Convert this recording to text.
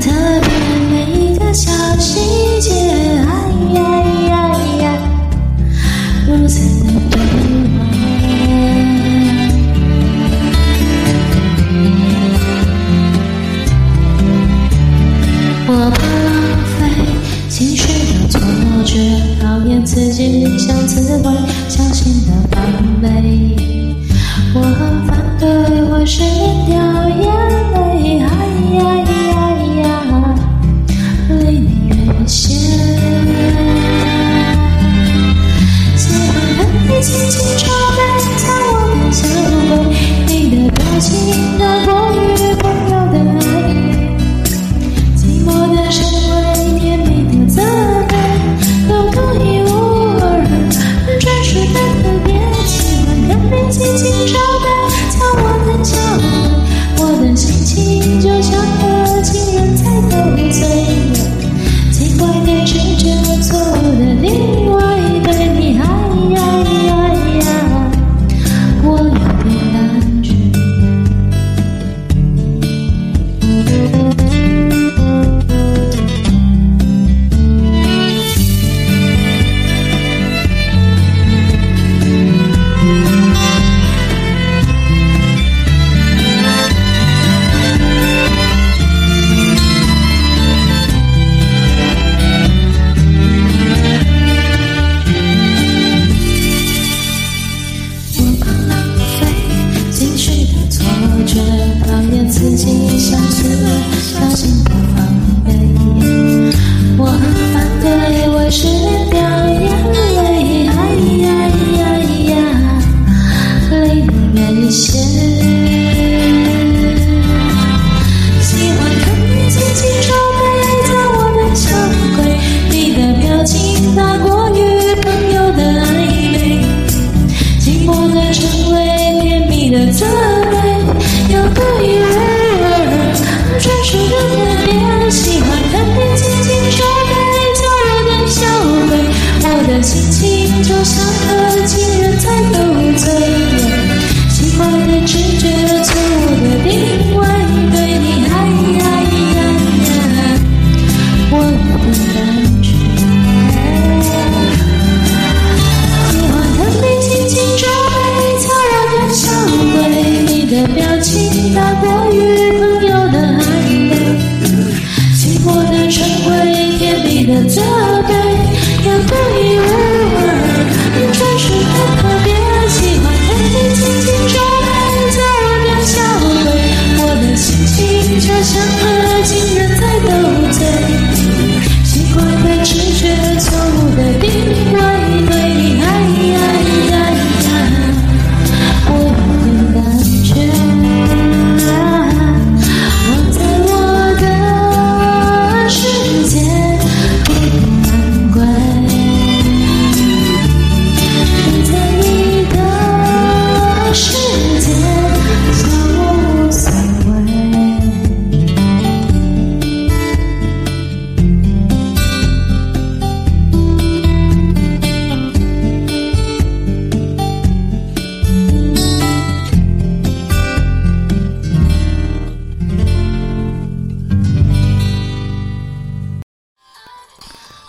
特别，每一个小细节，哎呀呀呀，如此的对我。我怕浪费情绪的错觉，讨厌自己像刺猬，小心的防备。我很反对，我是你像是个大型的防备，我很反对我失掉眼泪。哎呀呀呀呀，可以一些喜欢看你紧紧手背的我的小鬼。你的表情大过于朋友的暧昧，寂寞的称谓，甜蜜的责备。专属的特别，喜欢的。的责备也不一无二专属的特别喜欢看你紧紧皱眉叫我胆小我的心情就像